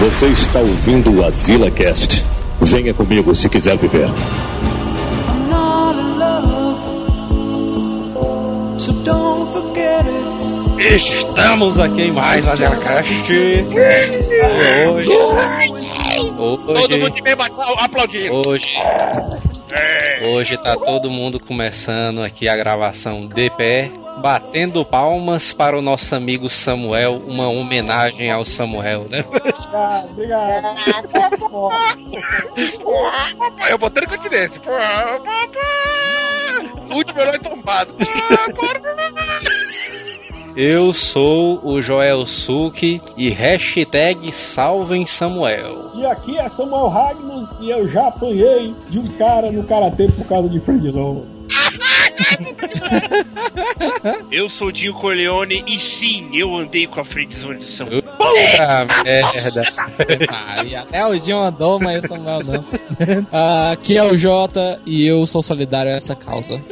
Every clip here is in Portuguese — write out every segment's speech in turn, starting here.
Você está ouvindo o Azila Cast. Venha comigo se quiser viver. Estamos aqui em mais uma Zelcast. Hoje, Todo mundo de bem aplaudindo. hoje, hoje tá todo mundo começando aqui a gravação de pé, batendo palmas para o nosso amigo Samuel, uma homenagem ao Samuel, né? Obrigado, Papai, eu botando continência. Último herói tombado. Eu sou o Joel Suki e hashtag salvem Samuel. E aqui é Samuel Ragnos e eu já apanhei de um cara no karatê por causa de friendzone. Eu sou o Dinho Corleone e sim, eu andei com a friendzone do São Puta merda. Maria. Até o Dinho andou, mas o Samuel não. Ah, aqui é o Jota e eu sou solidário a essa causa.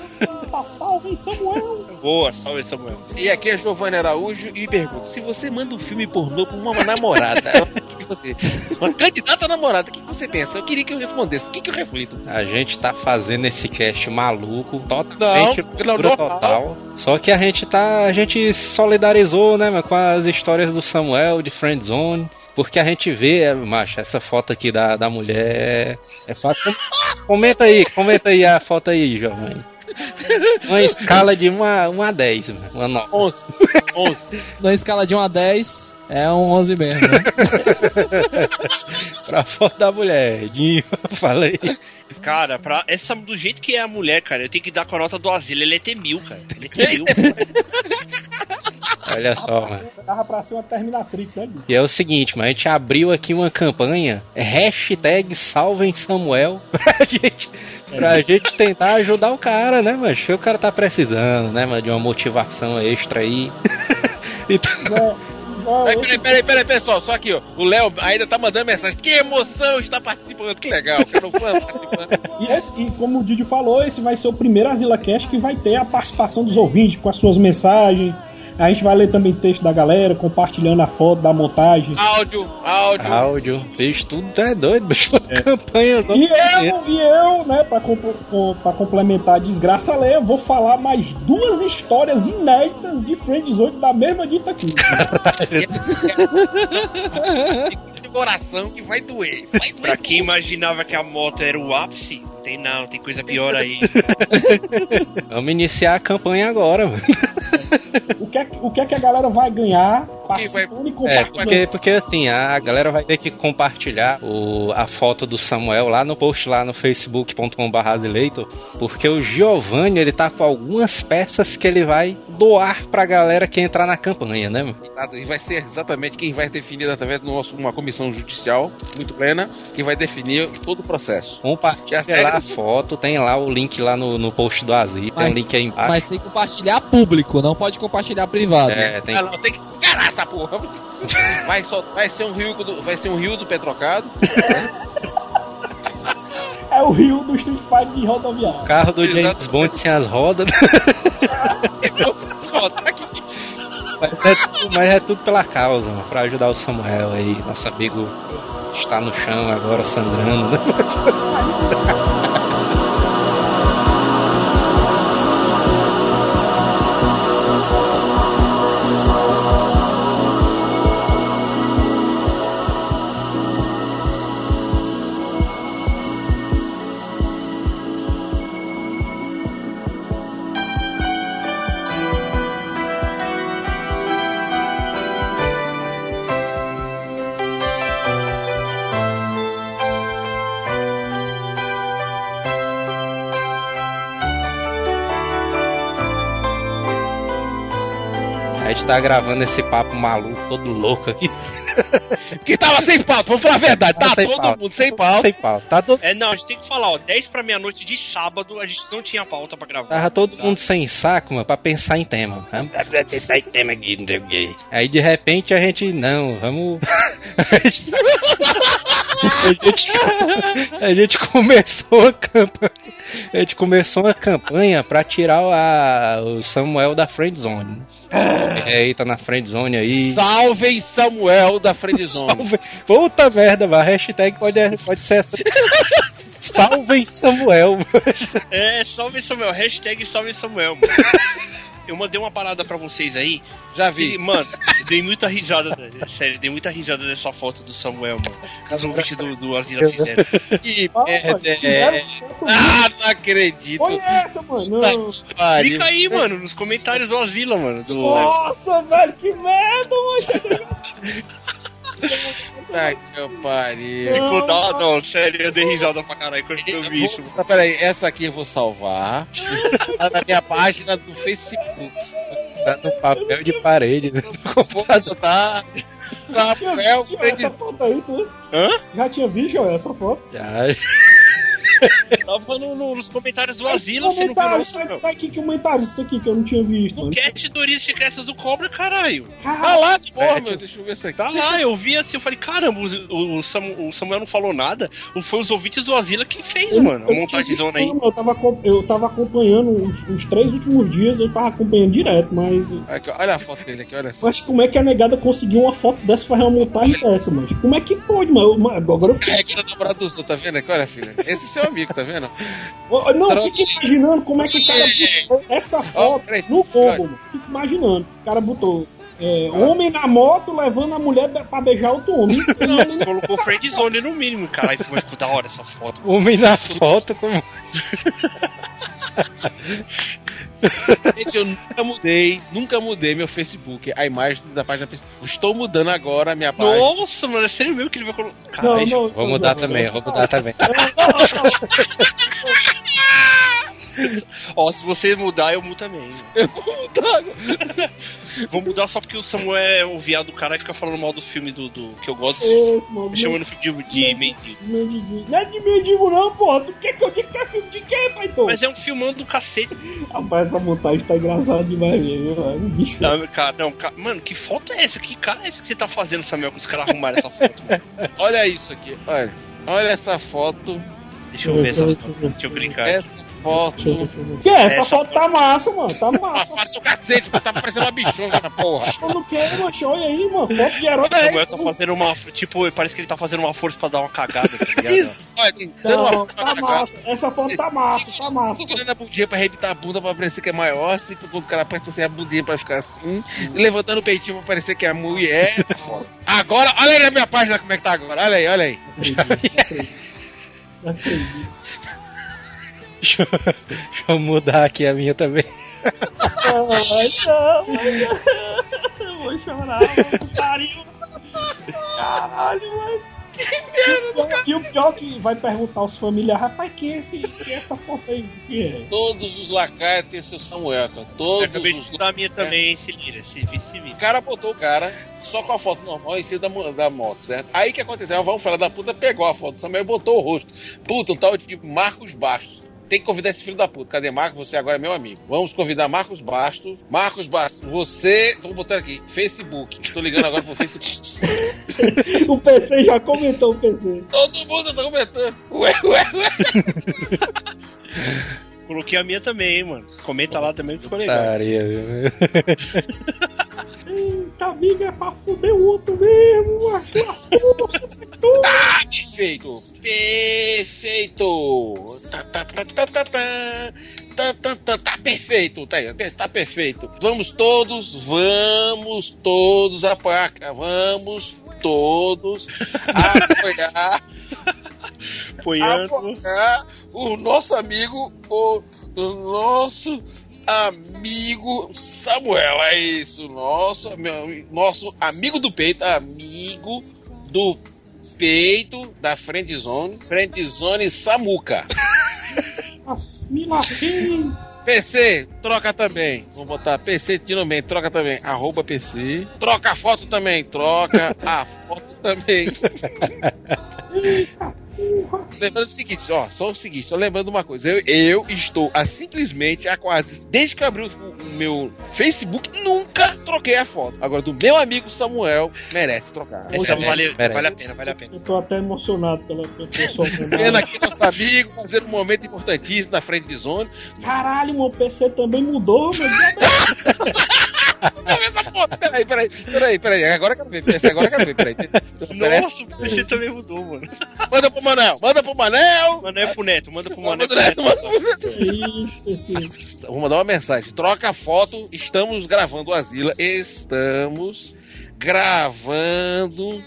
Tá salve, Samuel! Boa, salve Samuel. E aqui é Giovanni Araújo e pergunto: se você manda um filme pornô pra uma namorada, você, uma candidata a namorada, o que você pensa? Eu queria que eu respondesse. O que, que eu reflito? A gente tá fazendo esse cast maluco, totalmente Não, normal. total. Só que a gente tá. A gente se solidarizou, né, com as histórias do Samuel, de Friendzone. Porque a gente vê, é, macho, essa foto aqui da, da mulher. É fácil. Comenta aí, comenta aí a foto aí, Giovanni. Uma escala de 1 a, 1 a 10, mano. Uma nota. 11. 11. Na escala de 1 a 10, é um 11 mesmo, né? Pra foto da mulher. Dinho, falei. Cara, pra essa, do jeito que é a mulher, cara, eu tenho que dar com a nota do asilo. Ele é T mil, cara. Ele é T mil. Olha só, mano. Dava pra ser uma Terminatrix, bicho? E é o seguinte, mas a gente abriu aqui uma campanha, é hashtag salvem Samuel, pra gente, pra gente tentar ajudar o cara, né, mano? Que o cara tá precisando, né, mano, de uma motivação extra aí. então, Peraí, Zé, peraí, peraí, peraí, pessoal, só aqui, ó. O Léo ainda tá mandando mensagem. Que emoção está participando, que legal. Quero fã participando. e, esse- e como o Didi falou, esse vai ser o primeiro Azila Cast que vai ter a participação dos ouvintes com as suas mensagens. A gente vai ler também texto da galera, compartilhando a foto da montagem. Áudio, áudio. áudio, fez tudo, tá é doido, bicho. Campanha E eu, e eu, né, pra, com- pra complementar a desgraça alheia, vou falar mais duas histórias inéditas de Friendzone da mesma dita aqui. coração que vai doer. Vai doer. pra quem imaginava que a moto era o ápice, tem não, tem coisa pior aí. Vamos iniciar a campanha agora, mano. O que, é, que- o que é que a galera vai ganhar participando e É, compartilhando? porque, porque assim, a galera vai ter que compartilhar o, a foto do Samuel lá no post lá no facebook.com.br porque o Giovanni, ele tá com algumas peças que ele vai doar pra galera que entrar na campanha, né, mano? Exato, E vai ser exatamente quem vai definir através de uma comissão judicial muito plena, que vai definir todo o processo. Compartilha Já lá a foto, tem lá o link lá no, no post do Azil, tem um link aí embaixo. Mas tem que compartilhar público, não pode compartilhar privado. É, tem Ah, não, tem que se encarar essa porra. Vai, só, vai ser um rio do, vai ser um rio do Petrocado. É o rio do Street Fighter de rodoviário. o carro do James Exato. Bond sem as rodas, mas é, tudo, mas é tudo pela causa, mano, pra ajudar o Samuel aí, nosso amigo está no chão agora sangrando, tá gravando esse papo maluco, todo louco aqui. Que tava sem pauta, vamos falar a verdade. Tá Tava todo pauta. mundo sem pauta. Sem pauta. Tá todo, É, não, a gente tem que falar, ó, 10 pra meia-noite de sábado, a gente não tinha pauta pra gravar. tava todo mundo sem saco, mano, pra pensar em tema. Vamos pensar em tema aqui, não sei o quê. Aí de repente a gente, não, vamos. A gente, a gente, a gente começou a campanha. A gente começou a campanha pra tirar a- o Samuel da friend zone. É, tá na friend zone aí. Salvem Samuel da Friendzone. Salve. Puta merda, mas a hashtag pode, pode ser essa. Salvem Samuel. É, salve Samuel. Hashtag salve Samuel. mano. Eu mandei uma parada pra vocês aí. Já E, vi. mano, dei muita risada. Sério, dei muita risada dessa foto do Samuel, mano. Que os ouvintes do, do Asila fizeram. Que Ah, merda é essa? foto Ah, não acredito. Foi essa, mano. Pariu. Clica aí, mano, nos comentários do Asila, mano. Do... Nossa, velho, que merda, mano. Puta que eu pariu. Ficou. Não, sério, eu dei risada pra caralho quando eu vi isso. Tá, peraí, essa aqui eu vou salvar. Tá na minha página do Facebook. Tá no papel de parede né, do Vou computador. Já Samuel tinha Friendzone. essa foto aí, tu? Hã? Já tinha visto essa foto? Já. Tava no- no- nos comentários do Asila, você não viu comentário, não, tá, tá aqui que comentário isso aqui que eu não tinha visto, No cast do Origens Secretas do Cobra, caralho. Tá Caralho, lá, porra, meu. Deixa eu ver isso aqui. Tá lá, eu vi assim, eu falei, caramba, o, o o Samuel não falou nada. Foi os ouvintes do Asila que fez, eu- mano. A eu montagem aí. Eu tava, eu tava acompanhando os, os três últimos dias, eu tava acompanhando direto, mas. Aqui, olha a foto dele aqui, olha só. Mas como é que a negada conseguiu uma foto dessa fazer uma montagem dessa, mano? Como é que pode, mano? Eu- Agora eu fiquei. É que era namorado do Sul, tá vendo aqui? Olha, filha. Esse é seu amigo, tá vendo? Ó, Não, eu fico imaginando como é que o cara botou essa foto peraí. no combo, mano. Fico imaginando. O cara botou. é, homem na moto levando a mulher pra beijar outro homem. Não, colocou friend zone no mínimo, caralho. Ficou ficou da hora essa foto. Homem na foto como. Gente, eu nunca mudei, nunca mudei meu Facebook, a imagem da página principal. Estou mudando agora a minha página. Nossa, mano, é sério mesmo que ele vai colocar. Não, não, Vou mudar não, também, não. vou mudar também. Ó, se você mudar, eu mudo também. Eu vou mudar agora. Vou mudar só porque o Samuel é o viado do cara e fica falando mal do filme do, do que eu gosto. Esse, mano, Me chamando de, de mendigo. Mendigo. Não é de mendigo, não, porra. Tu quer que eu diga que é filme de quem, pai? Tô? Mas é um filmão do cacete. Rapaz, essa montagem tá engraçada demais mesmo, mano. Bicho. Não, cara, não, ca- mano, que foto é essa? Que cara é esse que você tá fazendo, Samuel, que os caras arrumaram essa foto? Olha isso aqui, olha. Olha essa foto. Deixa eu ver essa foto. Deixa eu clicar. Essa foto. Que é? Essa Essa foto tá massa, mano. Tá massa. Passa o cacete, tá parecendo uma bichona na porra. Eu não quero, macho. Olha aí, mano. Foto de herói. O Samuel tá fazendo uma. Tipo, parece que ele tá fazendo uma força pra dar uma cagada, tá ligado? Olha, Não, uma tá massa. Essa foto tá massa, tá massa. Segurando a bundinha pra arrebitar a bunda pra parecer que é maior, assim, quando o cara aperta assim a bundinha pra ficar assim, e levantando o peitinho pra parecer que é mulher. Agora, olha aí na minha página como é que tá agora, olha aí, olha aí. Não acredito. Deixa eu, deixa eu mudar aqui a minha também. Não, não. Vou chorar, mano. Pariu. Caralho, mano. E o pior que vai perguntar aos familiares, rapaz, quem é, esse, quem é essa foto aí? É? Todos os lacaios têm seu Samuel, cara. Eu Todos acabei de os mudar a minha também, hein, se se se vira. O cara botou o cara só com a foto normal em cima da, da moto, certo? Aí o que aconteceu? O Vamos falar da puta pegou a foto do Samuel e botou o rosto. Puta, um tal de Marcos Bastos. Tem que convidar esse filho da puta. Cadê Marcos? Você agora é meu amigo. Vamos convidar Marcos Bastos. Marcos Bastos, você. Tô botando aqui. Facebook. Tô ligando agora pro Facebook. O PC já comentou o PC. Todo mundo tá comentando. Ué, ué, ué. Coloquei a minha também, hein, mano. Comenta lá também que ficou legal. Taria, viu? Eita, amiga, é pra fuder o outro mesmo. Macho, lascou. Tá perfeito. Perfeito. Tá, tá, tá, tá, tá, tá. Tá, tá, tá, tá perfeito, tá, aí, tá perfeito. Vamos todos, vamos todos apoiar, vamos todos apoiar, Apoiando. apoiar o nosso amigo, o, o nosso amigo Samuel. É isso, nosso, meu, nosso amigo do peito, amigo do peito da Friendzone, Friendzone Samuca. Nossa, me lasquei. PC, troca também. Vamos botar PC Tinoman, troca também. Arroba PC. Troca a foto também, troca a foto também. Lembrando o seguinte, ó, só o seguinte, só lembrando uma coisa. Eu, eu estou a simplesmente há quase. Desde que eu abri o, o meu Facebook, nunca troquei a foto. Agora, do meu amigo Samuel, merece trocar. Merece, vale, merece. vale a pena, vale a pena. Eu tô até emocionado pela pessoa. Pena aqui nosso amigo, fazendo um momento importantíssimo na frente de zone. Caralho, meu PC também mudou, meu Peraí, peraí, peraí, peraí. Agora eu quero ver. Agora eu quero ver, peraí. Nossa, o PC também mudou, mano. Manda pro Manel, manda pro Manel. Mano, é pro Neto, manda pro Mano. Manda pro Neto, manda pro Neto. Vou mandar uma mensagem. Troca a foto. Estamos gravando o Asila. Estamos gravando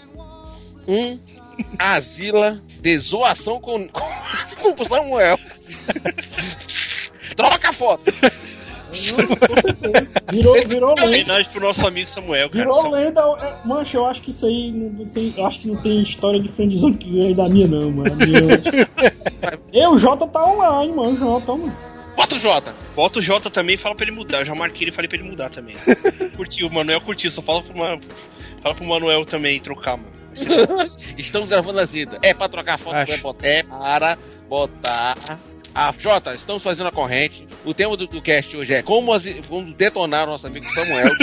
um Asila de zoação com, com o Samuel. Troca a foto. Virou, virou lenda. Homenagem pro nosso amigo Samuel, cara. Virou lenda. é, Mancha, eu acho que isso aí não tem. Eu acho que não tem história de friendzone que ganha da minha, não, mano. Eu, o Jota tá online, mano. Jota, mano. Bota o Jota. Bota o Jota também e fala pra ele mudar. Eu já marquei ele e falei pra ele mudar também. curtiu, o Manuel curtiu. Só fala pro, fala pro Manuel também trocar, mano. Estamos gravando a Zida. É pra trocar a foto, Acho. é botar- é para botar. A Jota, estamos fazendo a corrente. O tema do, do cast hoje é como, as- como detonar o nosso amigo Samuel.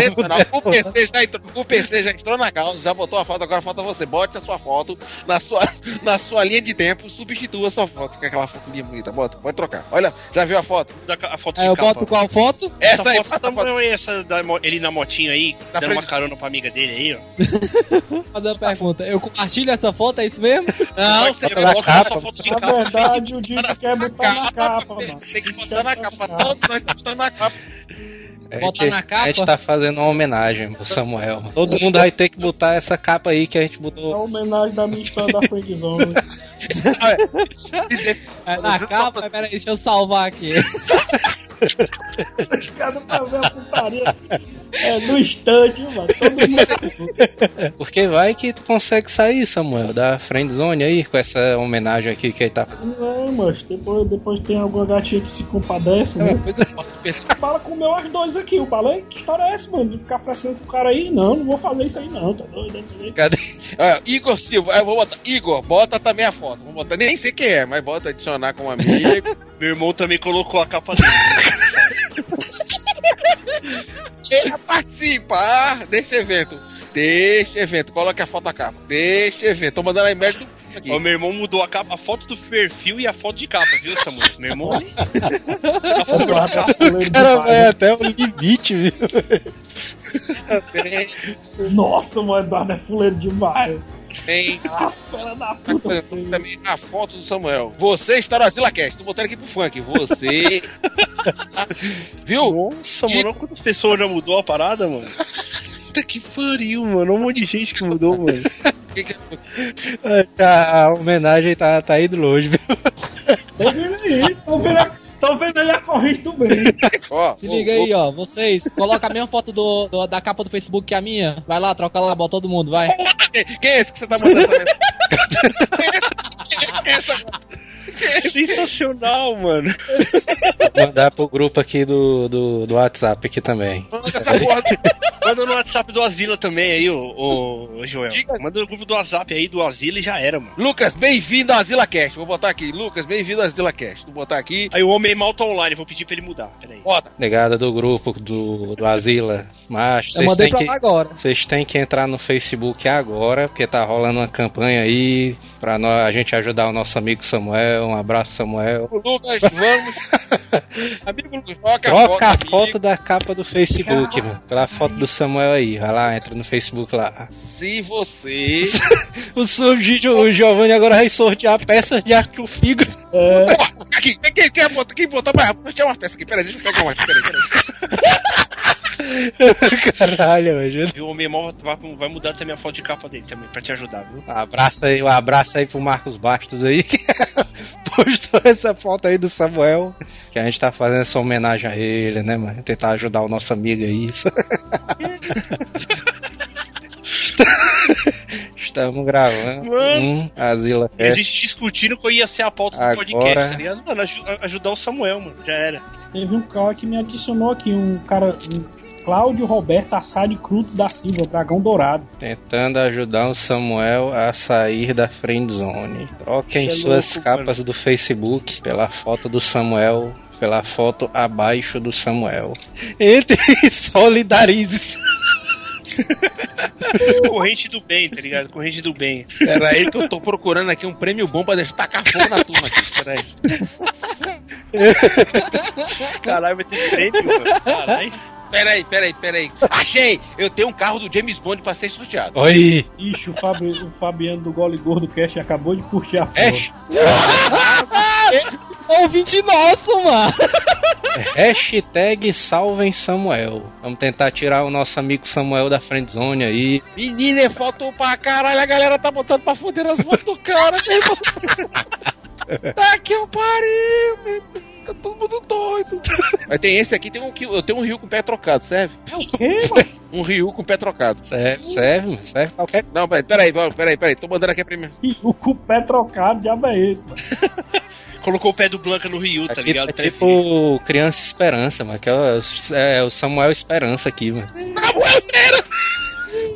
Detonar. o, PC já entrou, o PC já entrou na causa, já botou a foto, agora falta você. Bote a sua foto na sua, na sua linha de tempo, substitua a sua foto com aquela foto linha bonita. Bota, pode trocar. Olha, já viu a foto? Da a foto de eu boto qual foto? Essa, Essa aí, foto foto. É essa da ele na motinho aí, Na dando uma frente. carona pra amiga dele aí, ó. Fazer uma pergunta. Eu compartilho essa foto, é isso mesmo? Não, ser você capa. sua foto de Na verdade, o Dito quer botar na capa, mano. Tem que botar na capa. Todos nós estamos botando na capa. A Botar gente, na capa? a gente tá fazendo uma homenagem pro Samuel. Todo mundo vai ter que botar essa capa aí que a gente É a botou. homenagem da minha história da. É na capa, peraí, deixa eu salvar aqui. Cada pra ver a putaria. É, no instante, mano. Todo mundo. Porque vai que tu consegue sair, Samuel, da friendzone aí, com essa homenagem aqui que ele tá Não, mas depois, depois tem alguma gatinha que se compadece, né? Fala com o meu as dois aqui. Eu falei, que história é essa, mano? De ficar frescendo com o cara aí? Não, não vou fazer isso aí, não. Tá doido? Desse jeito. Cadê? Igor Silva, eu vou botar. Igor, bota também a foto. Vamos botar, nem sei quem é, mas bota adicionar como amigo. Meu irmão também colocou a capa dele. Queira participar deste evento. Deste evento. Coloque a foto na capa. Deste evento. Tô mandando a e-mail do aqui. O meu irmão mudou a, capa, a foto do perfil e a foto de capa, viu, Samuel? Meu irmão. De cara vai até o limite, viu? Nossa, mano, Eduardo é fuleiro demais. Tem Ah, fela da puta. também a foto do Samuel. Você está no Asila Cast. Tô botando aqui pro funk. Você. Viu? Nossa, mano, olha quantas pessoas já mudou a parada, mano. Puta que pariu, mano. Um monte de gente que mudou, mano. A homenagem tá, tá indo longe, viu? Tô vendo aí, tô vendo, tô vendo aí a corrente do bem. Ó, Se ô, liga ô, aí, ó. Vocês, coloca a mesma foto do, do- da capa do Facebook que a minha. Vai lá, troca lá, bota todo mundo, vai. Quem, quem é esse que você tá mandando essa mensagem? Quem é essa? Sensacional, mano. Vou mandar pro grupo aqui do, do, do WhatsApp aqui também. Manda essa porra. Manda no WhatsApp do Asila também aí, ô, ô, ô, Joel. Diga. Manda no grupo do WhatsApp aí do Asila e já era, mano. Lucas, bem-vindo ao Asila Cast. Vou botar aqui. Lucas, bem-vindo ao Asila Cast. Vou botar aqui. Aí o Homem Mal tá online, vou pedir pra ele mudar. Peraí. Bota. Negada do grupo do, do Asila. Mas Eu vocês mandei têm pra que. lá agora. Vocês têm que entrar no Facebook agora, porque tá rolando uma campanha aí pra nós, a gente ajudar o nosso amigo Samuel. Um abraço, Samuel. Lucas, vamos. Amigo Lucas, troca a Troca a foto. foto amigo. da capa do Facebook, mano. Pela foto do Samuel aí. Vai lá, entra no Facebook lá. Se você. O, Gigi- o Giovanni agora vai sortear peças de arco figo. É, Porra, aqui, quem, quem, quem? Quem botar? Vai, deixa uma peça aqui. Peraí, deixa eu pegar uma. Peraí, peraí. Caralho, velho. E o Homem Mal vai, mudar também a foto de capa dele também, pra te ajudar, viu? Abraço aí, um abraço aí pro Marcos Bastos aí, que postou essa foto aí do Samuel, que a gente tá fazendo essa homenagem a ele, né, mano? Tentar ajudar o nosso amigo aí. isso. Estamos gravando Mano. um Asila E a gente discutindo qual ia ser a pauta do Agora- podcast, tá ligado? Mano, aju- ajudar o Samuel, mano. Já era. teve um cara que me adicionou aqui, um cara. um- Cláudio Roberto Assad Cruto da Silva, Dragão Dourado. Tentando ajudar o Samuel a sair da friend zone. Troquem é suas louco, capas do Facebook pela foto do Samuel, pela foto abaixo do Samuel. Entre e solidarize-se. Corrente do bem, tá ligado? Corrente do bem. Pera aí que eu tô procurando aqui um prêmio bom pra deixar tacar fogo na turma aqui. Pera aí. Caralho, vai ter prêmio, mano. Caralho. Pera aí, pera aí, pera aí. Achei! Eu tenho um carro do James Bond pra ser sorteado. Oi! Ixi, o, Fabi- o Fabiano do Gole Gordo Cast acabou de curtir a foto. É, Ouvinte nosso, mano. hashtag salvem Samuel. Vamos tentar tirar o nosso amigo Samuel da friend zone aí. Menina, é foto pra caralho, a galera tá botando pra foder as fotos do cara, meu irmão. Tá que eu pariu, meu Deus. Tá todo mundo doido. Mas tem esse aqui, tem um, que- eu tenho um rio com pé trocado, serve? Que, mano? Um rio com pé trocado. Serve, serve, mano, serve qualquer Não, peraí, peraí, peraí, peraí, tô mandando aqui a primeira. O com o pé trocado, diabo é esse, mano? Colocou o pé do Blanca no Ryu, tá Aqui ligado? é tipo Criança Esperança, mano. Que é o, é o Samuel Esperança aqui, mano.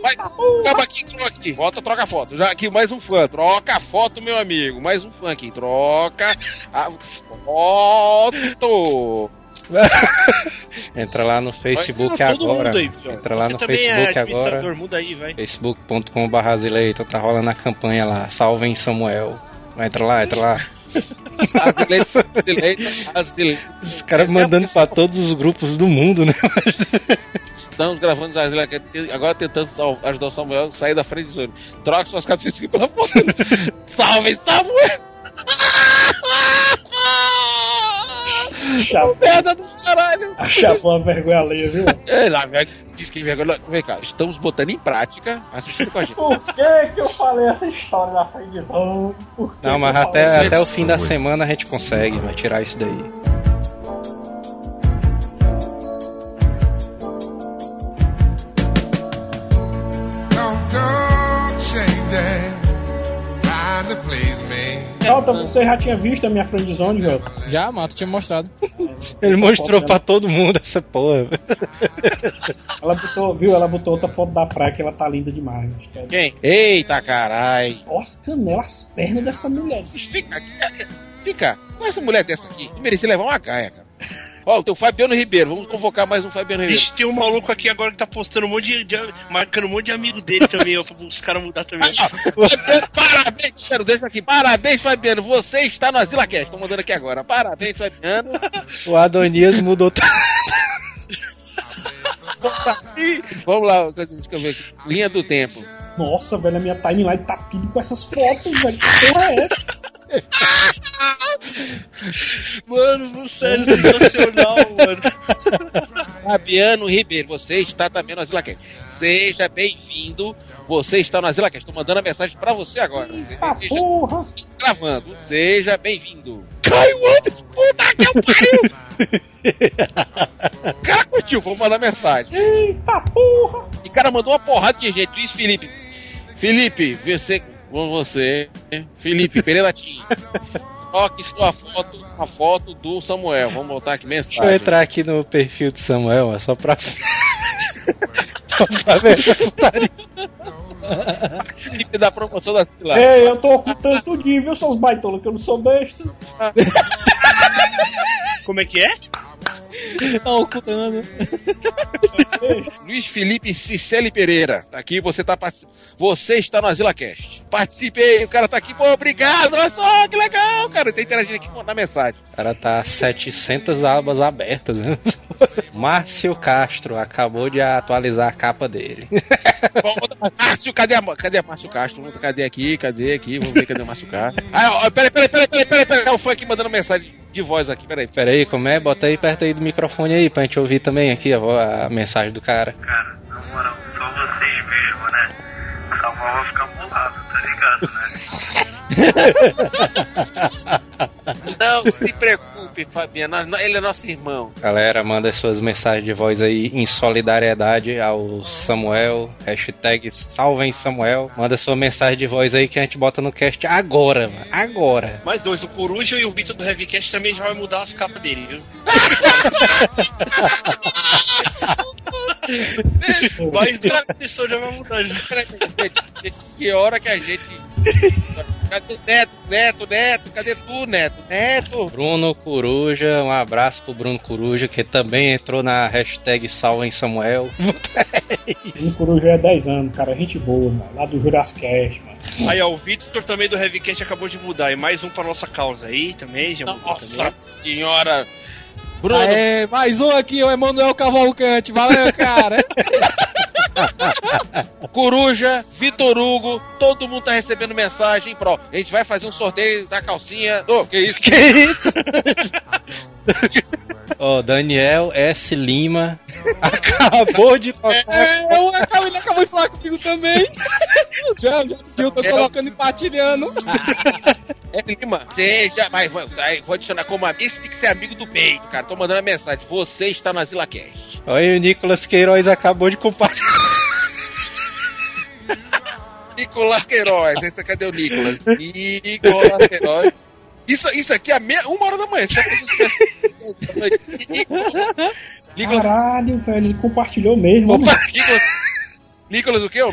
Mas, acaba aqui, troca aqui. Volta, troca a foto. Já aqui, mais um fã. Troca a foto, meu amigo. Mais um fã aqui. Troca a foto. Entra lá no Facebook todo agora. aí. Entra lá Você no também Facebook é agora. muda aí, vai. facebook.com.br Azileito, tá rolando a campanha lá, salvem Samuel. Entra lá, entra lá. As eleitas, as eleitas. Os caras mandando pra todos os grupos do mundo, né? Estamos gravando as agora tentando sal- ajudar o Samuel a sair da frente do zone. Troca suas aqui pela foto. Salve, Samuel! Chapou, Merda do caralho! chapou uma vergonha alheia, viu? É, lá, velho, diz que vergonha. Vem cá, estamos botando em prática, assistindo com a gente. Por que que eu falei essa história friendzone? Por que Não, mas até, até o fim da semana a gente consegue, vai tirar isso daí. Don't go to please me. Jota, você já tinha visto a minha friendzone, Jota? Já, mano, tu tinha mostrado. Ele mostrou pra todo mundo essa porra. Ela botou, viu? Ela botou outra foto da praia que ela tá linda demais. cara. Quem? Eita, carai! Olha as canelas, as pernas dessa mulher. Fica, fica, com essa mulher dessa aqui, merecia levar uma gaia, cara. Ó, o teu Fabiano Ribeiro, vamos convocar mais um Fabiano Ribeiro. Vixe, tem um maluco aqui agora que tá postando um monte de. de- marcando um monte de amigo dele também, ó, pra os caras mudar também. Fabiano, parabéns, Fabiano, deixa aqui. Parabéns, Fabiano. Você está no Asila Cast. Tô mandando aqui agora. Parabéns, Fabiano. O Adonias mudou. Vamos lá, deixa eu ver aqui. Linha do tempo. Nossa, velho, a minha timeline tá tudo com essas fotos, velho. Que porra é essa? Mano, sério, sensacional, mano. Fabiano Ribeiro, você está também no Asila Cast. Seja bem-vindo. Você está no Asila Cast. Tô mandando a mensagem pra você agora. Ah, Seja porra! gravando. Seja bem-vindo. Caio Anderson, puta que pariu! O cara curtiu, vou mandar mensagem. Eita porra! E o cara mandou uma porrada de gente. Luiz Felipe. Felipe, você. Com você. Felipe, Pereira Tim. Toque sua foto, a foto do Samuel. Vamos botar aqui Deixa eu mensagem. entrar aqui no perfil do Samuel, é só pra. só pra ver essa putaria. Felipe da promoção da Sila. Ei, eu tô ocultando tudinho, viu, seus baitolos, que eu não sou besta. Como é que é? Tá ocultando. Luiz Felipe Cicely Pereira. Aqui você tá Você está no Asila Cast. Participei, o cara tá aqui, pô, obrigado, olha só, que legal, cara. Tá interagindo aqui na mensagem. O cara tá 700 abas abertas, né? Márcio Castro acabou de atualizar a capa dele. Botar- Márcio, cadê a, cadê a Márcio Castro? Cadê aqui? Cadê aqui? Vamos ver cadê o Márcio Castro. Ah, ó, peraí, peraí, peraí, peraí, peraí, peraí. É o fã aqui mandando mensagem de voz aqui, peraí. Pera aí, como é? Bota aí perto aí do microfone aí pra gente ouvir também aqui a, a mensagem do cara. Cara, na moral, só vocês mesmo, né? O Samuel vai ficar bolado, tá ligado, né? Não se preocupe, Fabiano. nós- Ele é nosso irmão. Galera, manda suas mensagens de voz aí em solidariedade ao Samuel. Hashtag salvem Samuel. Manda sua mensagem de voz aí que a gente bota no cast agora, mano. Agora. Mais dois, o Coruja e o Vitor do Heavycast também já vai mudar as capas dele, viu? Mas a pessoa já vai mudar já. Que hora que a gente. Cadê Neto, Neto, Neto? Cadê tu, Neto? Neto! Bruno Coruja, um abraço pro Bruno Coruja, que também entrou na hashtag Salvem Samuel. O Coruja é 10 anos, cara. Gente boa, mano. Lá do Jurassic Cast, mano. Aí, ó, o Victor também do Heavycast acabou de mudar. E mais um pra nossa causa aí também, já mudou Nossa também. senhora! Bruno, Aê, mais um aqui, o Emanuel Cavalcante. Valeu, cara. Coruja, Vitor Hugo, todo mundo tá recebendo mensagem pro. A gente vai fazer um sorteio da calcinha. Ô, que isso? Que isso? Ó, Daniel S. Lima acabou de passar. É, eu acabei, ele acabou de falar comigo também. já, já, eu tô colocando e partilhando. É Lima, seja. Vai, vou adicionar como amigo. Esse tem que ser amigo do peito, cara. Tô mandando a mensagem. Você está na Zila Cast. Olha, o Nicolas Queiroz acabou de compartilhar. Nicolas Queiroz. Esse cadê o Nicolas? Nicolas Queiroz. Isso, isso aqui é meia, uma hora da manhã. Tivesse- Nicolas, Caralho, velho. Ele compartilhou mesmo. Opa, Nicolas, Nicolas o quê? ô?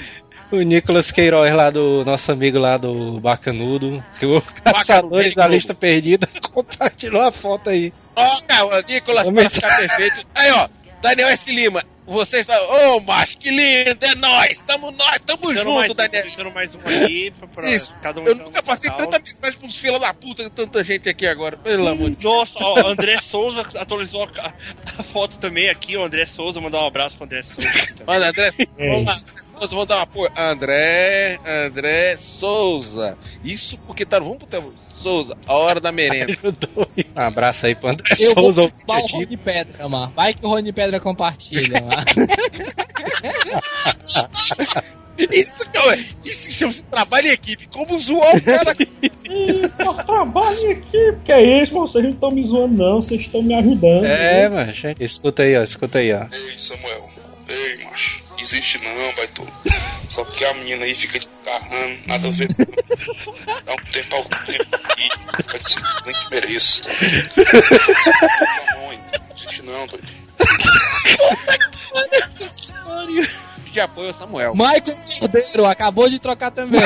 O Nicolas Queiroz lá do nosso amigo lá do Bacanudo, que o Caçadores da. Lista Perdida, compartilhou a foto aí. Ó, cara, Nicolas Também vai ficar perfeito. Aí, ó, Daniel S. Lima. Você está. Ô, macho, que lindo, é nóis. Tamo nós, tamo Dando mais, junto, Daniel. um, mais um aqui pra, pra Isso. cada um Eu nunca passei canal. tanta mensagem pros fila da puta, tanta gente aqui agora. Pelo amor de Deus. Nossa, ó, o André Souza atualizou a, a foto também aqui, o André Souza, mandar um abraço pro André Souza. também. Mano, André, É. vamos lá. Nós vamos dar um apoio. André, André Souza. Isso porque tá. Vamos pro tempo. Souza, a hora da merenda. Ajudou. Um abraço aí pro André Eu vou Souza. culpar o Rony Pedra, mano. Vai que o Rony Pedra compartilha, mano. Isso, cara, isso chama-se trabalho em equipe. Como zoar o cara. Trabalho em equipe. Que é isso, mano? Vocês não estão me zoando, não. Vocês estão me ajudando. É, mano. Escuta aí, ó. Escuta aí, ó. Ei, Samuel. Ei, macho. Existe não, baito. Só porque a menina aí fica desgarrando, nada a ver. Dá um tempo ao tempo aí. Pode ser nem que mereça. Não. Existe não, doido. De apoio ao Samuel. Michael Cordeiro acabou de trocar também.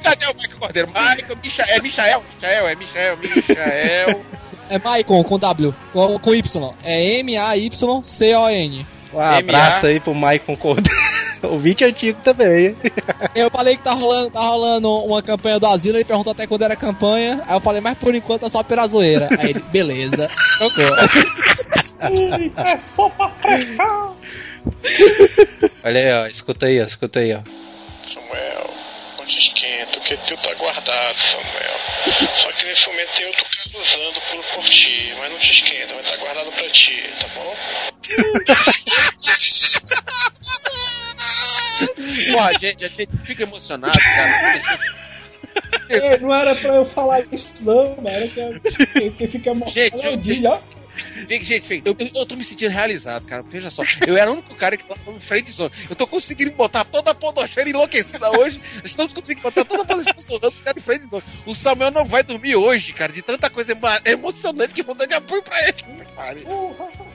Cadê o Michael Cordeiro? Michael, Micha, é Michael, Michael, é Michael, Michael. É Maicon com W, com, com Y. É M-A-Y-C-O-N. Um abraço aí pro Maicon Cordeiro. Ouvinte antigo também, hein? Eu falei que tá rolando, tá rolando uma campanha do Asilo, ele perguntou até quando era a campanha. Aí eu falei, mas por enquanto é só pela zoeira. Aí ele, beleza. É só pra frescar. Olha aí, ó. Escuta aí, ó. Escuta aí, ó. Samuel, não te esquenta, o que teu tá guardado, Samuel. Só que nesse momento tem outro cara usando por, por ti, mas não te esquenta, vai estar guardado pra ti, tá bom? Porra, gente, a gente fica emocionado, cara. Ei, não era pra eu falar isso, não, mano. Era que, que, que fica Gente, emocionado. Dilho, ó. Gente, fica. Eu, eu tô me sentindo realizado, cara. Veja só, eu era o único cara que tava no frente zone. Eu tô conseguindo botar toda a podosfera enlouquecida hoje. Estamos conseguindo botar toda a podosfera estourando cara de frente zone. O Samuel não vai dormir hoje, cara, de tanta coisa emocionante que vou dar de apoio pra ele.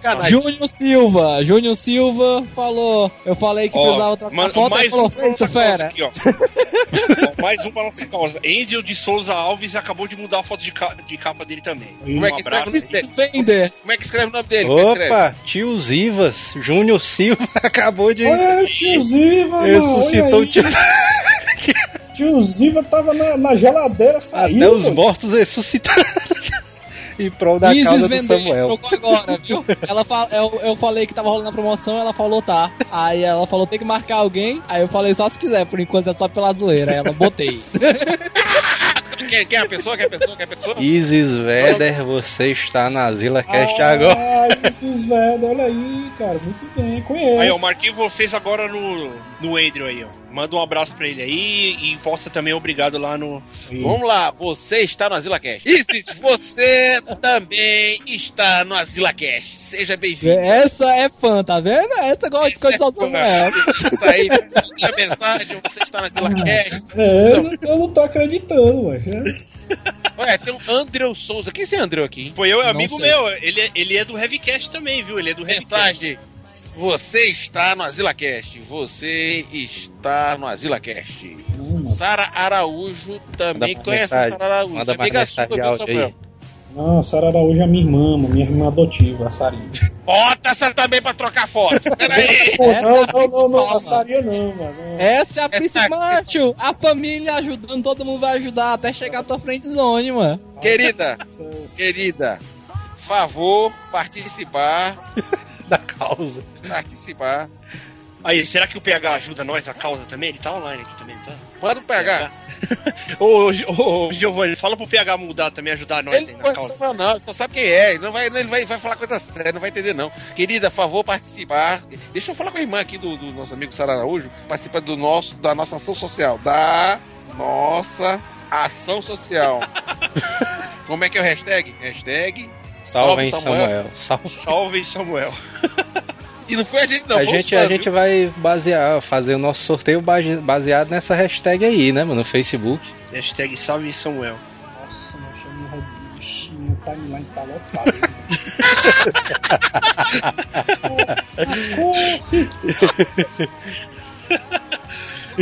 Canalha. Júnior Silva, Júnior Silva falou. Eu falei que Ó, precisava trocar man- a foto, ele mais falou, feito, fera. aqui, ó. Mais um pra nossa causa. Angel de Souza Alves acabou de mudar a foto de, ca- de capa dele também. Como é Um que abraço. escreve o nome dele? Vender. Como é que escreve o nome dele? Como é? Opa, tio Zivas, Júnior Silva acabou de. Olha, tio Ziva, mano. Ressuscitou o olha tio. Tio Ziva tava na, na geladeira, saiu. Até os mortos ressuscitaram. em prol da Isis causa do vender, Samuel. agora, viu? Ela fala, eu, eu falei que tava rolando a promoção, ela falou tá. Aí ela falou tem que marcar alguém. Aí eu falei só se quiser, por enquanto é só pela zoeira. Aí ela botei. Quem, quem é a pessoa? Quem é a pessoa? Quem é a pessoa? Isis Veder, você está na Zila Cast agora. Ah, esses velhos, olha aí, cara. Muito bem, conheço. Aí, ó, marquei vocês agora no, no Andrew aí, ó. Manda um abraço pra ele aí e posta também obrigado lá no. Vamos lá, você está no Azila Cash. Isis, você também está no Azila Cash. Seja bem-vindo. Essa é fã, tá vendo? Essa gosta de coisa do Samuel. Isso aí, manda mensagem, você está no Azila Cash. É, eu não, eu não tô acreditando, mas. É. Ué, tem um Andrew Souza. Quem é esse Andrew aqui? hein? Foi eu, Não amigo sei. meu. Ele, é- ele é do Heavycast também, viu? Ele é do Heavycast. Mensagem. Você está no AsilaCast. Você está no AsilaCast. Não, mano. Sara Araújo também Manda conhece a mensagem. Sara Araújo. Manda Amiga sua, de viu, áudio Samuel? aí. Não, a Sara Araújo é minha irmã, minha irmã adotiva, a Sarinha. Bota essa também pra trocar foto. Peraí. Não, é a não, não, não, a Sarinha não, mano. não. Essa é a principal. A família ajudando, todo mundo vai ajudar até chegar à tua frente zone, mano. Querida, Essa- querida, favor participar. Da causa. Participar. Aí, será que o PH ajuda nós, a causa também? Ele tá online aqui também, tá? Manda o PH. Ô, ô, ô, Giovanni, fala pro PH mudar também, ajudar nós Ele aí não na causa. Não, ele só sabe quem é. Ele, não vai, ele vai, vai falar coisa séria, não vai entender, não. Querida, favor participar. Deixa eu falar com a irmã aqui do, do nosso amigo Sara Araújo. Participa do nosso, da nossa ação social. Da nossa ação social. Como é que é o hashtag? Hashtag. Salve, Salve, Samuel. Salve. Salve, Samuel. E não foi a gente, não. a gente, fãs, a gente vai basear, fazer o nosso sorteio base- baseado nessa hashtag aí, né, mano? No Facebook. Hashtag Salve Samuel. Nossa, mano, chama o timeline tá lotado.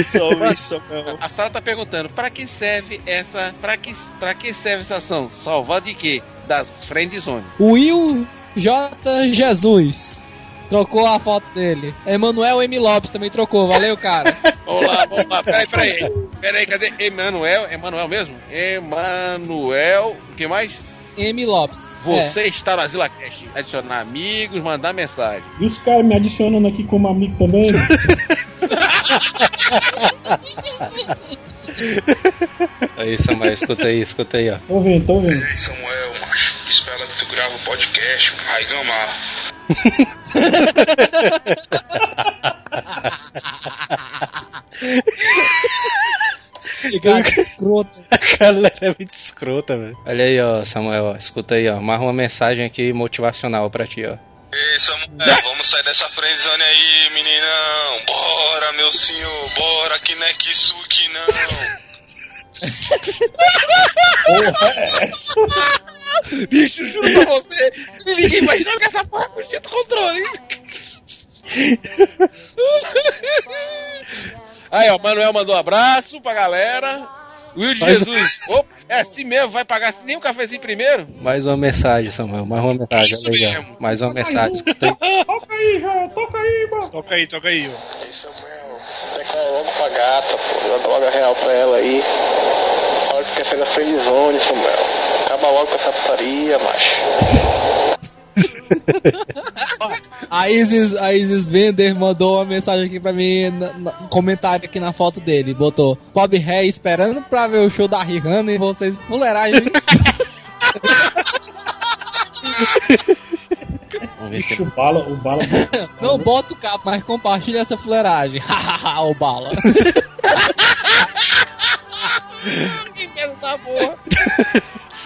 Salve Samuel. A Sara tá perguntando, pra que serve essa. Pra que, pra que serve essa ação? Salvar de quê? Das friend zone. Will J. Jesus. Trocou a foto dele. Emanuel M. Lopes também trocou. Valeu, cara. Vamos lá, vamos lá. Peraí, peraí. Peraí, cadê? Emanuel? Emanuel mesmo? Emanuel. O que mais? M. Lopes. Você está no AsilaCast. Adicionar amigos, mandar mensagem. E os caras me adicionando aqui como amigo também? Aí, Samuel, escuta aí, escuta aí, ó. Tô vendo, tô vendo. Ei, Samuel, macho. Espera que tu grava o podcast. É. Cara, escroto. A galera é muito escrota, velho. Olha aí, ó, Samuel, ó, escuta aí, ó. Mais uma mensagem aqui motivacional pra ti, ó. Ei, Samuel, vamos sair dessa friendzone aí, meninão. Bora, meu senhor, bora, que não é que isso que não. Porra, é essa? Bicho, juro pra você. Ninguém imaginou que essa porra puxia do controle. Aí, ó, Manuel mandou um abraço pra galera. Will de Jesus. Opa, é assim mesmo, vai pagar nem um cafezinho primeiro? Mais uma mensagem, Samuel, mais uma mensagem, Isso aí, mesmo. Mais uma mensagem, escuta aí. Toca aí, João, toca aí, mano. Toca aí, toca aí, ó. Ei, Samuel, pega logo pra gata, pô. Manda logo a real pra ela aí. Fala que quer ser da friendzone, Samuel. Acaba logo com essa putaria, macho. A Isis, a Isis Vender mandou uma mensagem aqui pra mim, na- na- um comentário aqui na foto dele. Botou, Bob Ré esperando pra ver o show da Rihanna e vocês fuleiragem. Vamos ver se Bicho, o bala, o bala. Não bota o cabo, mas compartilha essa fuleiragem. Hahaha, o bala. Que merda da porra.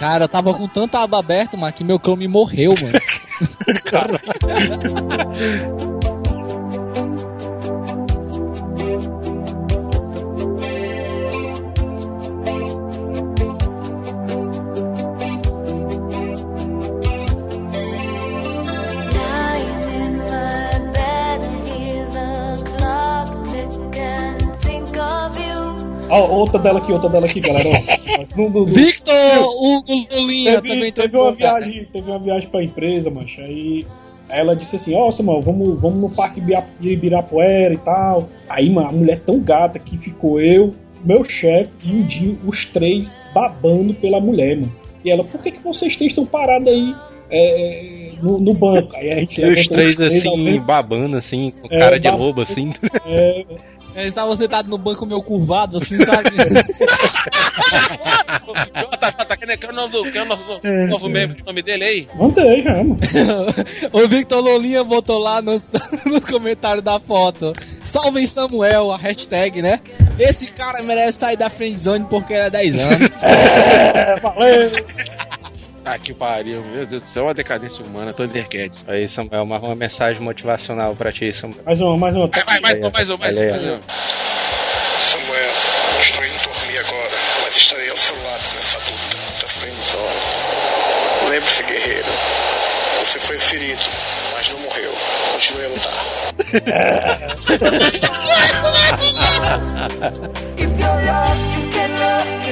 Cara, eu tava com tanta aba aberta, mano, que meu Chrome morreu, mano. Lying Ó, outra dela aqui, outra dela aqui, galera. No- no- no- Victor Hugo Lulinha teve, também teve uma viagem, teve uma viagem pra empresa, macho. Aí ela disse assim, ó, Samuel, vamos, vamos no parque Ibira- Ibirapuera e tal. Aí, mano, a mulher tão gata que ficou eu, meu chefe e o Dinho, os três babando pela mulher, mano. E ela, por que, que vocês três estão parados aí é, no, no banco? Aí a gente E os três ao assim, mesmo- babando, assim, com É, cara de bab- lobo, assim. é, Eles estavam sentados no banco meio curvado, assim, sabe? Jota, Jota, quem é, é o nome do, quem é o novo, novo membro, o nome dele aí? mandei já, mano. o Victor Lolinha botou lá nos, nos comentários da foto. Salvem Samuel, a hashtag, né? Esse cara merece sair da friendzone porque ele é 10 anos. É, valeu. Ah, que pariu, meu Deus do céu, uma decadência humana, Thundercats. Aí, Samuel, mais uma mensagem motivacional pra ti, Samuel. Mais uma, mais uma. Vai, vai, mais um, mais um, mais um. Olha Mais aí, um. Samuel, estou indo dormir agora, mas estarei ao seu lado nessa luta. Lembre-se, guerreiro. Você foi ferido, mas não morreu. Continue a lutar. If you're lost, you can look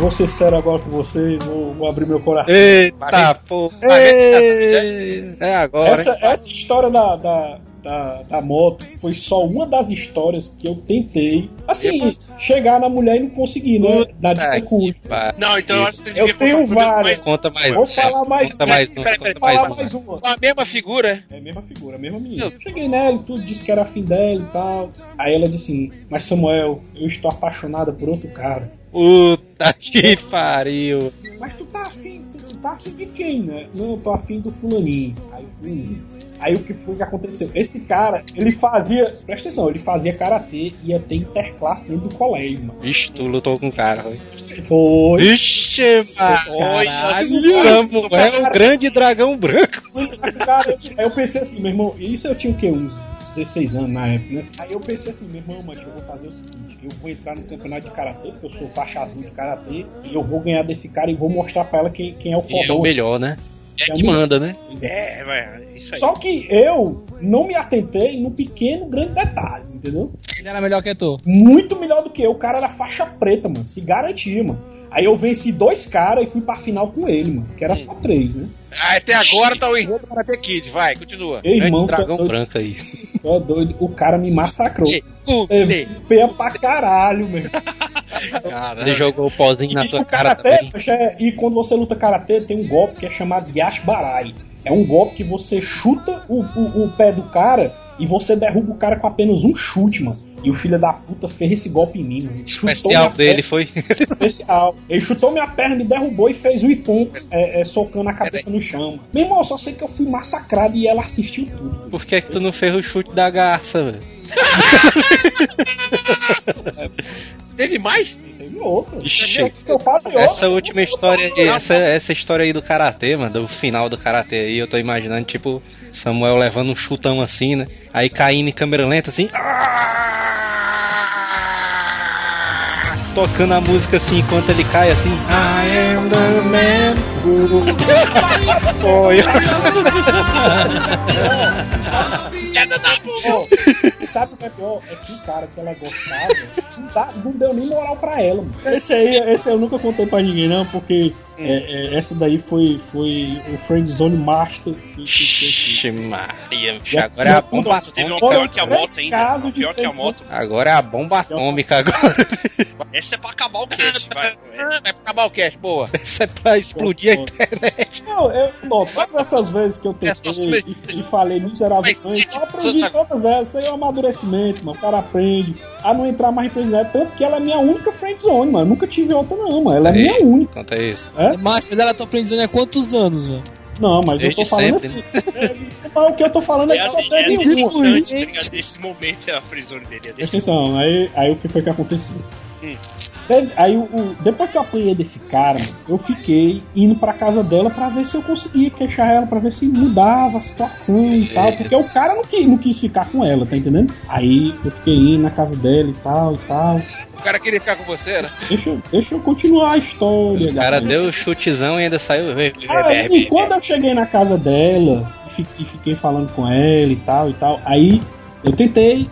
vou, vou ser sério agora com vocês, vou, vou abrir meu coração. Eita, pô. Ei, É agora. Essa, essa história da, da, da, da moto foi só uma das histórias que eu tentei, assim, chegar na mulher e não consegui, né? Da Puta dica curta. que pariu. Não, então eu acho que você Eu tenho várias. mais- Conta mais Vou um. falar mais Conta mais um. Peraí, Conta Vou falar mais um. mais uma. Com a mesma figura. É a mesma figura, a mesma menina. Cheguei nela e tudo, disse que era afim dela e tal. Aí ela disse assim, mas Samuel, eu estou apaixonada por outro cara. Puta que pariu. Mas tu tá afim, tu, tá afim de quem, né? Não, eu tô afim do fulaninho. Aí fui. Aí o que foi que aconteceu? Esse cara, ele fazia. Presta atenção, ele fazia karatê e ia ter interclasse dentro do colégio, mano. Vixe, tu lutou com o cara, foi. Foi. Vixe, mano. Caralho. Samuel, o grande dragão branco. Cara, aí eu pensei assim, meu irmão, isso eu tinha o quê? Uns 16 anos na época, né? Aí eu pensei assim, meu irmão, mas eu vou fazer o seguinte, eu vou entrar no campeonato de karatê, porque eu sou faixa azul de karatê, e eu vou ganhar desse cara e vou mostrar pra ela quem, quem é o E é fodão. o melhor, né? É que manda, né? É, vai, isso aí. Só que eu não me atentei no pequeno, grande detalhe, entendeu? Ele era melhor que tu. Muito melhor do que eu, o cara era faixa preta, mano, se garantia, mano. Aí eu venci dois caras e fui pra final com ele, mano, que era só três, né? Ah, até agora tá o enredo do Karate Kid. Vai, continua. Ei, irmão, Grande dragão doido, branco aí. Tu é doido, o cara me massacrou. É, feia pra caralho, meu. Ele jogou o pozinho na E tua o cara também. é- e quando você luta karatê, tem um golpe que é chamado Yashbarai. É um golpe que você chuta o, o, o pé do cara e você derruba o cara com apenas um chute, mano. E o filho da puta fez esse golpe em mim, mano. Especial dele foi. especial. Ele chutou minha perna, me derrubou e fez o Ipom é, é, socando a cabeça no chão. mano. Meu irmão, eu só sei que eu fui massacrado e ela assistiu tudo. Por que, que tu não fez o chute da garça, velho? Teve mais? Teve outra. Ixi. Essa última história aí, essa, essa história aí do karatê, mano, do final do karatê aí, eu tô imaginando, tipo, Samuel levando um chutão assim, né? Aí caindo em câmera lenta assim. Tocando a música assim enquanto ele cai assim. I am the man who foi. Ó, sabe o que é pior? É que o cara que ela gostava não, dá- não deu nem moral pra ela. Mano. Esse aí, esse eu nunca contei pra ninguém, não, porque é, é, essa daí foi, foi o Friend Zone Master. Ixi, Maria, agora é a bomba Nossa, teve uma atômica. pior que a moto ainda. Uma pior que a moto. Agora é a bomba atômica agora. Essa é pra acabar o cast, vai. Ah, Vai acabar o cast, boa. Essa é pra explodir a internet. Não, eu, não, todas essas vezes que eu tentei e, e falei miseravelmente, eu aprendi todas elas. Isso aí é um amadurecimento, mano. O cara aprende a não entrar mais em friendzone. Tanto que ela é minha única friendzone, mano. Eu nunca tive outra, não, mano. Ela é minha única. Conta isso. É? Mas mas ela tá friendzone há quantos anos, mano? Não, mas eu Desde tô falando sempre, assim. É, mas o que eu tô falando é É que a só é a teve tá ligado? Desse momento é a frisone dele. É atenção, aí, aí o que foi que aconteceu? Hum. Aí o, o- depois que eu apanhei desse cara, eu fiquei indo pra casa dela pra ver se eu conseguia queixar ela, pra ver se mudava a situação e tal, porque o cara não quis, não quis ficar com ela, tá entendendo? Aí eu fiquei indo na casa dela e tal e tal. O cara queria ficar com você, né? Deixa, eu- deixa eu continuar a história. O cara galera. deu o chutezão e ainda saiu. Aí, quando eu cheguei na casa dela e e fiquei falando com ela e tal e tal, aí eu tentei,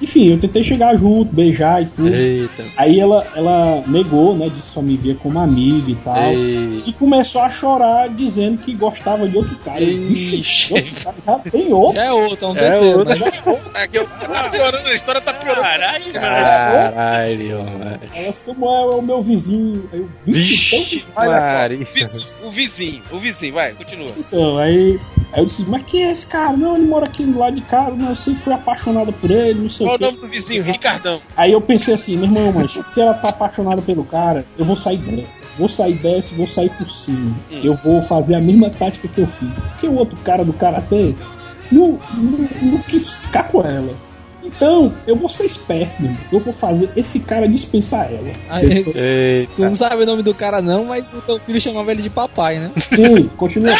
enfim, eu tentei chegar junto, beijar e tudo. Eita. Aí ela, ela negou, né? Disse que só me via como amiga e tal. Ei. E começou a chorar dizendo que gostava de outro cara. Ixi. outro cara já tem outro. Já é outro, é um É terceiro. outro. mas- Aqui, eu- tá piorando, a história tá piorando. Caralho, mano. Caralho, mano. Ela, Samuel é o meu vizinho. Aí eu, vixe, Vixe, então Maria. Vizinho, o vizinho, o vizinho, vai, continua. Atenção, aí, aí eu disse, mas quem é esse cara? Não, ele mora aqui do lado de casa, não, eu sempre fui apaixonada por ele, não sei Qual o nome do vizinho? Ricardão. Aí eu pensei assim, meu irmão, mas se ela tá apaixonada pelo cara, eu vou sair dessa. Vou sair dessa e vou sair por cima. Eu vou fazer a mesma tática que eu fiz. Porque o outro cara do karatê não, não, não quis ficar com ela. Então, eu vou ser esperto, meu. Eu vou fazer esse cara dispensar ela. Aí, tu não sabe o nome do cara não, mas o teu filho chamava ele de papai, né? Sim, continua.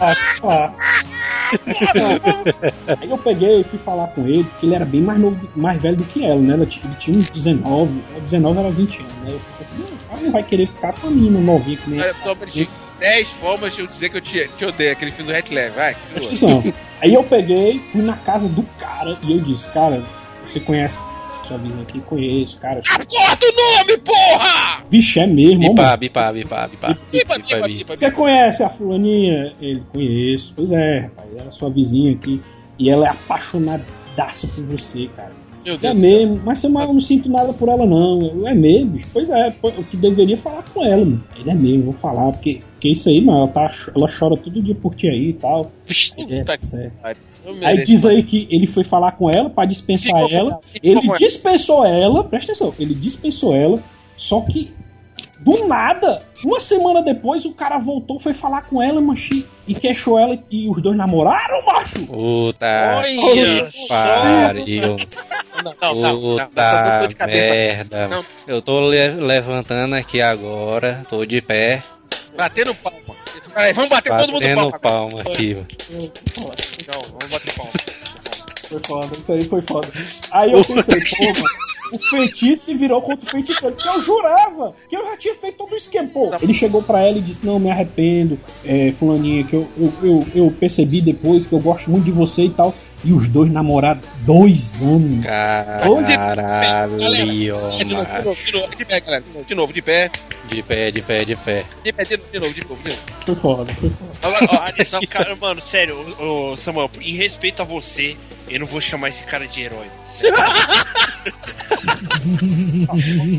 Ah, ah. Aí eu peguei e fui falar com ele, porque ele era bem mais novo, mais velho do que ela, né? Ela tinha- Ele tinha uns 19, ela 19 era 20 anos, né? Eu pensei assim, não, ela não vai querer ficar com a menina novinha que nem só. 10 formas de eu dizer que eu te, te odeio, aquele filme do Hetleve, vai. Aí eu peguei, fui na casa do cara e eu disse, cara, você conhece sua vizinha aqui? Conheço, cara. Corta o nome, porra! Vixe, é mesmo, Bipa, mano. bipa, bipa, bipa. Bipa, bipa, bipa, Você conhece a fulaninha? Ele, conheço. Pois é, rapaz, ela é sua vizinha aqui. E ela é apaixonadaça por você, cara. Meu É Deus do mesmo, mas eu não sinto nada por ela, não. Eu, É mesmo, bicho. Pois é, eu que deveria falar com ela, mano. Ele é mesmo, vou falar, porque, porque isso aí, mano, ela, tá, ela chora todo dia por ti aí e tal. É, que pariu. Eu Aí diz aí que ele foi falar com ela pra dispensar ela. Ele dispensou ela, presta atenção, ele dispensou ela, só que do nada, uma semana depois, o cara voltou, foi falar com ela, macho, e queixou ela e os dois namoraram, macho. Puta que pariu. Não, não, não, não, não, Puta cabeça. merda. Não. Eu tô le- levantando aqui agora, tô de pé, Batendo palma. Peraí, vamos bater todo mundo batendo palma. palma aqui. mano. Não, vamos bater palma. Foi foda, isso aí foi foda. Aí eu pensei, pô, mano, o feitiço se virou contra o feiticeiro, porque eu jurava que eu já tinha feito todo o esquema. Pô, ele chegou pra ela e disse, não, me arrependo, é, fulaninha, que eu, eu, eu, eu percebi depois que eu gosto muito de você e tal. E os dois namoraram dois anos. Caralho, De novo, de mano. novo, de novo, de pé, galera. De novo, de pé. De pé, de pé, de pé. De pé, de novo, de novo, de novo. de novo. Foi foda, foi foda. Agora, ó, não, cara, mano, sério, ô, ô, Samuel, em respeito a você, eu não vou chamar esse cara de herói.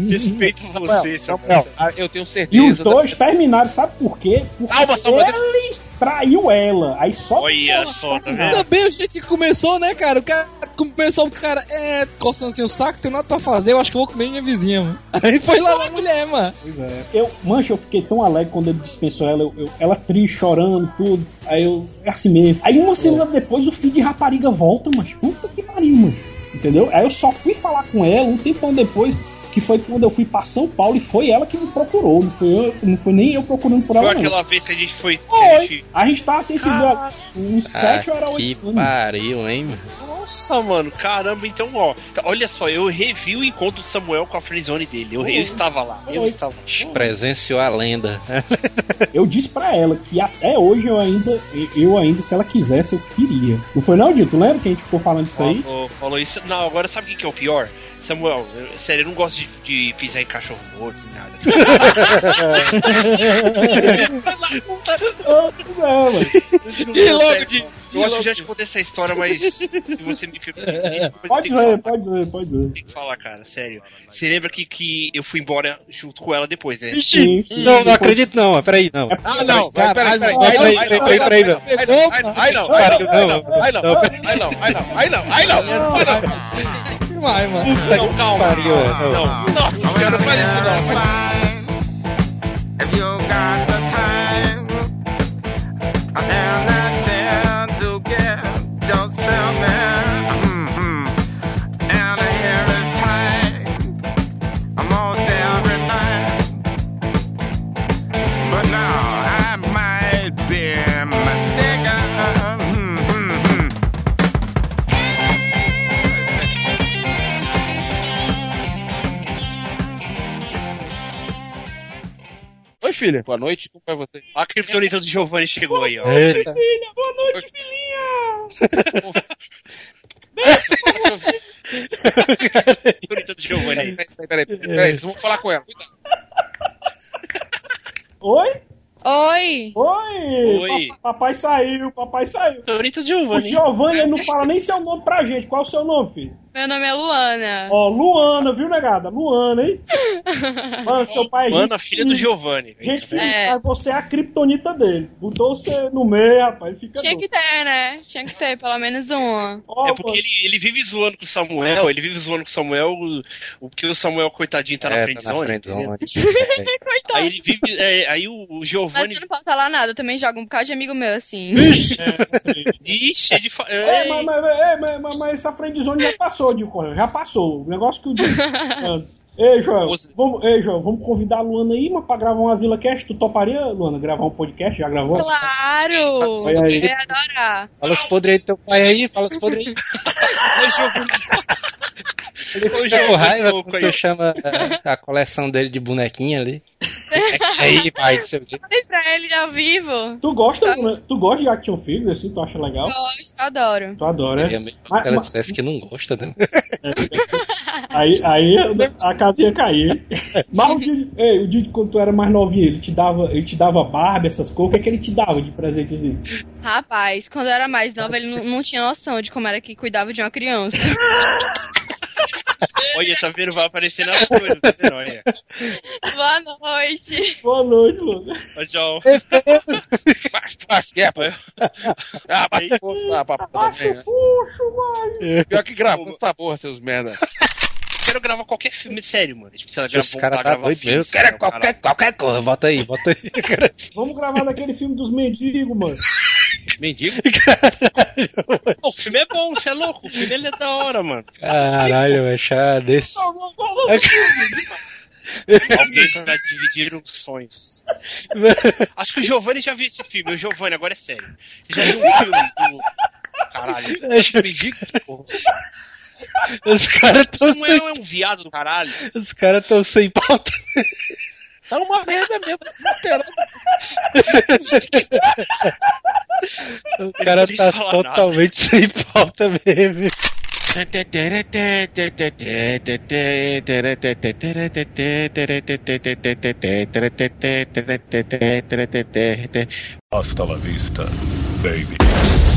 Respeito a você, Samuel. Ah, Eu tenho E os certeza. dois terminaram, sabe por quê? Porque Calma, Samuel, deixa- ele traiu ela. Aí só. Olha só, tá vendo? Ainda bem o jeito que começou, né, cara? O cara começou o cara, é, coçando assim o saco, tem nada pra fazer, eu acho que eu vou comer minha vizinha, mano. Aí foi lá na mulher, mano. Pois é. Eu, mancha, eu fiquei tão alegre quando ele dispensou ela, eu, eu- ela triste, chorando, tudo. Aí eu, é assim mesmo. Aí uma semana depois o filho de rapariga volta, mas puta que pariu, mano. Entendeu? Aí eu só fui falar com ela um tempão depois, que foi quando eu fui pra São Paulo e foi ela que me procurou. Não foi, eu, não foi nem eu procurando por Foi ela, não. aquela vez que a gente foi. que a Foi. gente- A gente tá assim, se deu uns sete ou era Ah, que oito anos. pariu, hein, mano. Nossa, mano, caramba, então, ó. tá, Olha só, eu revi o encontro do Samuel com a friendzone dele. Eu, eu estava lá, eu Foi. estava lá. Presenciou a lenda. Eu disse pra ela que até hoje eu ainda, eu ainda, se ela quisesse, eu queria. Não foi não, Dito? Lembra que a gente ficou falando disso aí? Falou, falou isso. Não, agora sabe o que que é o pior? Samuel, eu- sério, eu não gosto de, de pisar em cachorro morto nem nada. É, mano. E logo de- Eu acho que eu já te contei essa história, mas se você me desculpa, Pode que ver, falar. pode ver, pode ver. Tem que falar, cara, sério. Você lembra que, que eu fui embora junto com ela depois, né? Sim, sim. Não, não acredito não, peraí, não. Ah, não. Peraí, peraí, peraí, ai, peraí, Peraí, peraí, não. Ai, não, ai, não, ai, não, não, ai, não, não, ai, não, ai, não, ai, não, ai, não, ai, não. Demais, mano. Não, calma. Pariu, não. Não. Nossa senhora, não faz isso não. faz- If you got the time filha. Boa noite, como vai você? A criptonita do Giovanni chegou aí, ó. Eita. Filha, boa noite, filhinha! Criptonita do Giovanni aí. Peraí, peraí, peraí, peraí, vocês vão falar com ela. Cuidado. Oi? Oi! Oi! Oi. Pa- Papai saiu, papai saiu. Criptonita do O Giovanni. Giovanni ele não fala nem seu nome pra gente. Qual é o seu nome, filho? Meu nome é Luana. Ó, Luana, viu, negada? Luana, hein? Mano, seu pai é Mano, a gente filha do. Giovanni. Gente Tá finíssima, É. você é a criptonita dele. Botou você no meio, rapaz. Fica Tinha doido. que ter, né? Tinha que ter, pelo menos uma. Ó, É porque ele, ele vive zoando com o Samuel, ele vive zoando com o Samuel, o, o que o Samuel, coitadinho, tá na É, frente tá na friendzone. Aí ele vive. é, aí o, o Giovanni Mas eu não posso falar nada, eu também jogo um bocado de amigo meu assim. Ixi, é de fa... É, mas, mas, é, mas, mas, mas essa friendzone já passou, de já passou. O negócio que o Dico. Ei, Joel, vamos, ei, Joel, vamos convidar a Luana aí, mas pra gravar um Asila Cast. Tu toparia, Luana, gravar um podcast? Já gravou? Claro! Aí. Eu ia adorar. Fala os podres aí do teu pai aí, fala os podres aí. Fica João, raiva quando tu chama a, a coleção dele de bonequinha ali. É aí, pai, sei o quê. Falei pra ele ao vivo. Tu gosta, Luana? Tu gosta de action figure, assim? Tu acha legal? Gosto, adoro. Tu adora, Seria né? Mas- ela mas- dissesse que não gosta, né? Aí, aí a casa ia cair. Mas o Didi, ei, o Didi, quando tu era mais novinho, ele te dava, ele te dava barba, essas coisas, o que, é que ele te dava de presentezinho? Rapaz, quando eu era mais nova, ele não, não tinha noção de como era que cuidava de uma criança. Olha, tá vendo? Vai aparecer na coisa, tá? Olha. Boa noite. Boa noite, Luana. Ô, João. Baixa, que é, pô. Ah, baixa o puxo? Puxa, vai. Pior que gravou essa porra, seus merda. Quero gravar qualquer filme sério, mano. A gente precisa gravar, Os caras voltar a tá gravar doido filme Quero qualquer, qualquer coisa. Bota aí, bota aí. cara. Vamos gravar daquele filme dos mendigos, mano. Mendigo? O filme é bom, você é louco. O filme é da hora, mano. Caralho, vai achar desse. Não, não, não, não. Alguém pra dividir os sonhos. Acho que o Giovanni já viu esse filme. O Giovanni, agora é sério. Você já viu um filme do. Caralho. Acho- Mendigo, porra. Os caras tão sem, Samuel é um viado do caralho. os caras tão sem pauta. Tá uma merda mesmo. O cara tá totalmente sem pauta mesmo. Hasta la vista, baby.